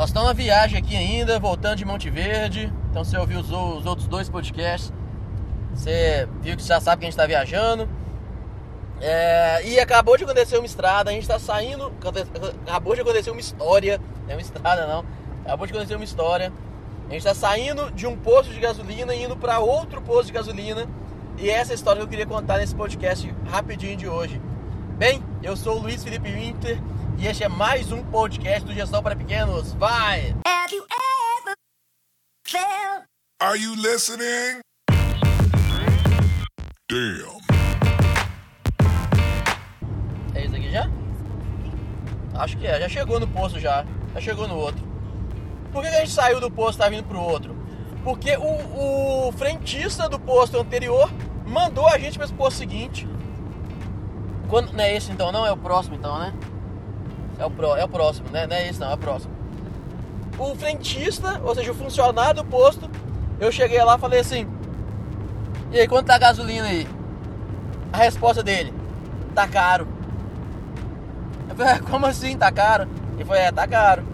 Nós estamos na viagem aqui ainda, voltando de Monte Verde. Então você ouviu os, os outros dois podcasts. Você viu que já sabe que a gente está viajando. É, e acabou de acontecer uma estrada, a gente está saindo. Acabou de acontecer uma história. Não é uma estrada não. Acabou de acontecer uma história. A gente está saindo de um posto de gasolina e indo para outro posto de gasolina. E essa é história que eu queria contar nesse podcast rapidinho de hoje. Bem, eu sou o Luiz Felipe Winter e este é mais um podcast do Gestão para Pequenos. Vai! Have you ever felt... Are you listening? Damn. É isso aqui já? Acho que é, já chegou no posto já. Já chegou no outro. Por que a gente saiu do posto e tá vindo pro outro? Porque o, o frentista do posto anterior mandou a gente para esse posto seguinte. Quando, não é esse então, não? É o próximo então, né? É o, pro, é o próximo, né? Não é esse não, é o próximo. O frentista, ou seja, o funcionário do posto, eu cheguei lá e falei assim: E aí, quanto tá a gasolina aí? A resposta dele: Tá caro. Eu falei: é, Como assim, tá caro? Ele falou: É, tá caro.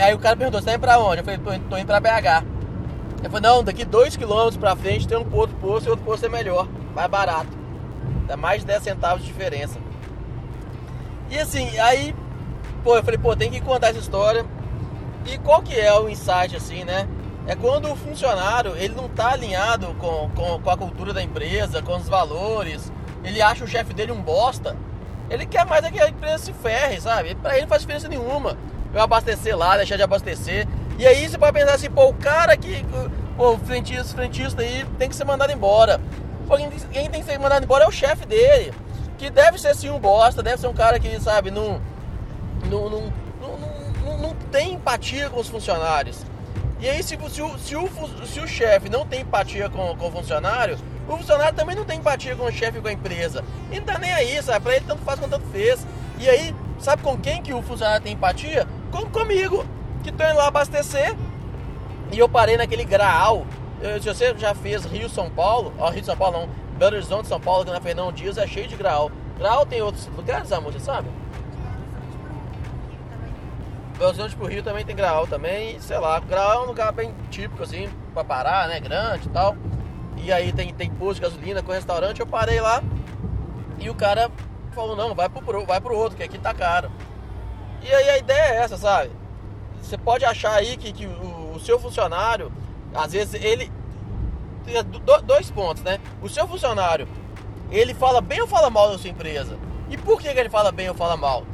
Aí o cara perguntou: Você tá indo pra onde? Eu falei: Tô, tô indo pra BH. Ele falou: Não, daqui 2km pra frente tem um outro posto e outro posto é melhor, mais barato. Dá mais de 10 centavos de diferença. E assim, aí, pô, eu falei, pô, tem que contar essa história. E qual que é o insight, assim, né? É quando o funcionário, ele não tá alinhado com, com, com a cultura da empresa, com os valores, ele acha o chefe dele um bosta, ele quer mais é que a empresa se ferre, sabe? Pra ele não faz diferença nenhuma. Eu abastecer lá, deixar de abastecer. E aí você pode pensar assim, pô, o cara que. Pô, o frentista, frentista aí tem que ser mandado embora. Quem tem que ser mandado embora é o chefe dele. Que deve ser sim um bosta, deve ser um cara que, sabe, não, não, não, não, não tem empatia com os funcionários. E aí, se, se, o, se, o, se o chefe não tem empatia com, com o funcionário, o funcionário também não tem empatia com o chefe e com a empresa. E não tá nem aí, sabe? Pra ele tanto faz quanto tanto fez. E aí, sabe com quem que o funcionário tem empatia? Com, comigo, que tô indo lá abastecer. E eu parei naquele graal se você já fez Rio São Paulo, ó, Rio São Paulo não, Belo Horizonte São Paulo, que na Fernão Dias é cheio de grau. Grau tem outros lugares, amor, você sabe? Belo Horizonte pro Rio também tem grau também, sei lá, grau é um lugar bem típico assim, pra parar, né, grande e tal. E aí tem, tem posto de gasolina com restaurante, eu parei lá e o cara falou, não, vai pro, vai pro outro, que aqui tá caro. E aí a ideia é essa, sabe? Você pode achar aí que, que o, o seu funcionário às vezes ele. Dois pontos, né? O seu funcionário, ele fala bem ou fala mal da sua empresa? E por que ele fala bem ou fala mal?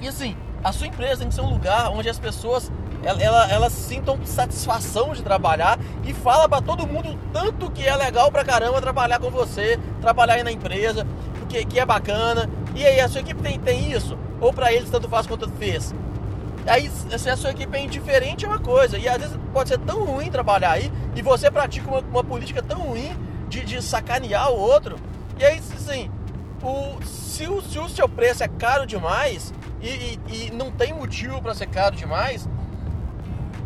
E assim, a sua empresa tem que ser um lugar onde as pessoas elas, elas, elas sintam satisfação de trabalhar e fala para todo mundo tanto que é legal pra caramba trabalhar com você, trabalhar aí na empresa, que, que é bacana. E aí, a sua equipe tem, tem isso? Ou para eles tanto faz quanto fez? Aí, se a sua equipe é indiferente, é uma coisa. E às vezes pode ser tão ruim trabalhar aí e você pratica uma, uma política tão ruim de, de, sacanear o outro. E aí, assim, o, se, o, se o seu preço é caro demais e, e, e não tem motivo para ser caro demais,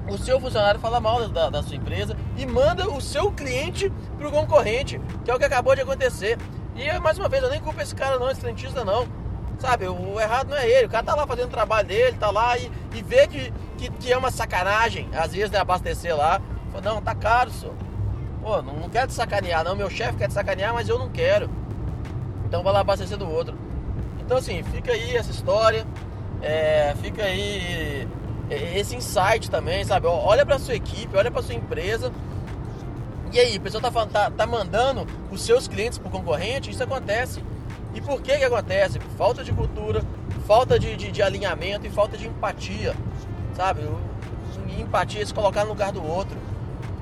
o seu funcionário fala mal da, da sua empresa e manda o seu cliente para o concorrente, que é o que acabou de acontecer. E mais uma vez, eu nem culpo esse cara não, esse frentista não. Sabe, o errado não é ele, o cara tá lá fazendo o trabalho dele, tá lá e, e vê que, que, que é uma sacanagem, às vezes, né, abastecer lá. Fala, não, tá caro, senhor. Pô, não, não quero te sacanear, não. Meu chefe quer te sacanear, mas eu não quero. Então vai lá abastecer do outro. Então assim, fica aí essa história, é, fica aí esse insight também, sabe? Olha pra sua equipe, olha pra sua empresa. E aí, o pessoal tá, tá, tá mandando os seus clientes pro concorrente, isso acontece. E por que que acontece? Falta de cultura, falta de, de, de alinhamento e falta de empatia, sabe? empatia é se colocar no lugar do outro.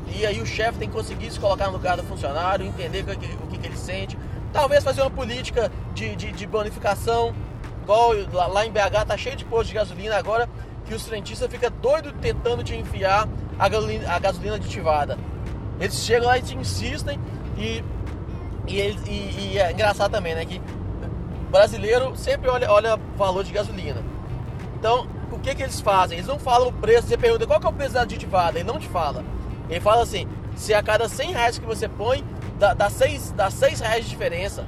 E aí o chefe tem que conseguir se colocar no lugar do funcionário, entender o que, o que ele sente. Talvez fazer uma política de, de, de bonificação, igual lá, em BH tá cheio de postos de gasolina agora, que os frentistas ficam doidos tentando te enfiar a gasolina, a gasolina aditivada. Eles chegam lá e te insistem e, e, e, e é engraçado também, né? Que brasileiro sempre olha, olha valor de gasolina. Então, o que, que eles fazem? Eles não falam o preço, você pergunta qual que é o preço da aditivada, ele não te fala. Ele fala assim, se a cada 100 reais que você põe, dá, dá, 6, dá 6 reais de diferença.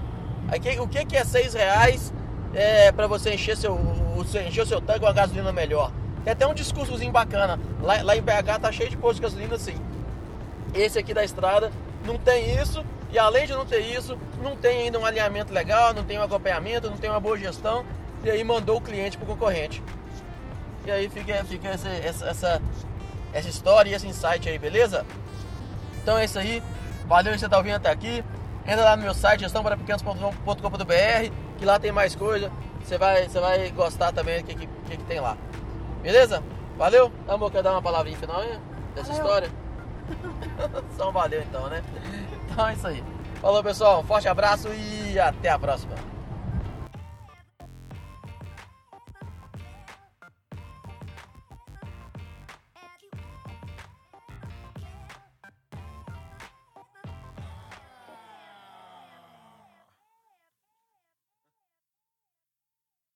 Aí, o que, que é 6 reais é, para você encher, seu, o, encher o seu tanque com a gasolina melhor? Tem até um discursozinho bacana. Lá, lá em BH tá cheio de postos de gasolina assim. Esse aqui da estrada não tem isso. E além de não ter isso, não tem ainda um alinhamento legal, não tem um acompanhamento, não tem uma boa gestão. E aí mandou o cliente pro concorrente. E aí fica, fica essa, essa, essa história e esse insight aí, beleza? Então é isso aí. Valeu você tá ouvindo até aqui. Entra lá no meu site, gestãoparapequenos.com.br, que lá tem mais coisa. Você vai, você vai gostar também do que, que, que, tem lá. Beleza? Valeu? Amor, quer dar uma palavrinha final hein, dessa valeu. história? Só um valeu então, né? Então é isso aí. Falou pessoal, um forte abraço e até a próxima.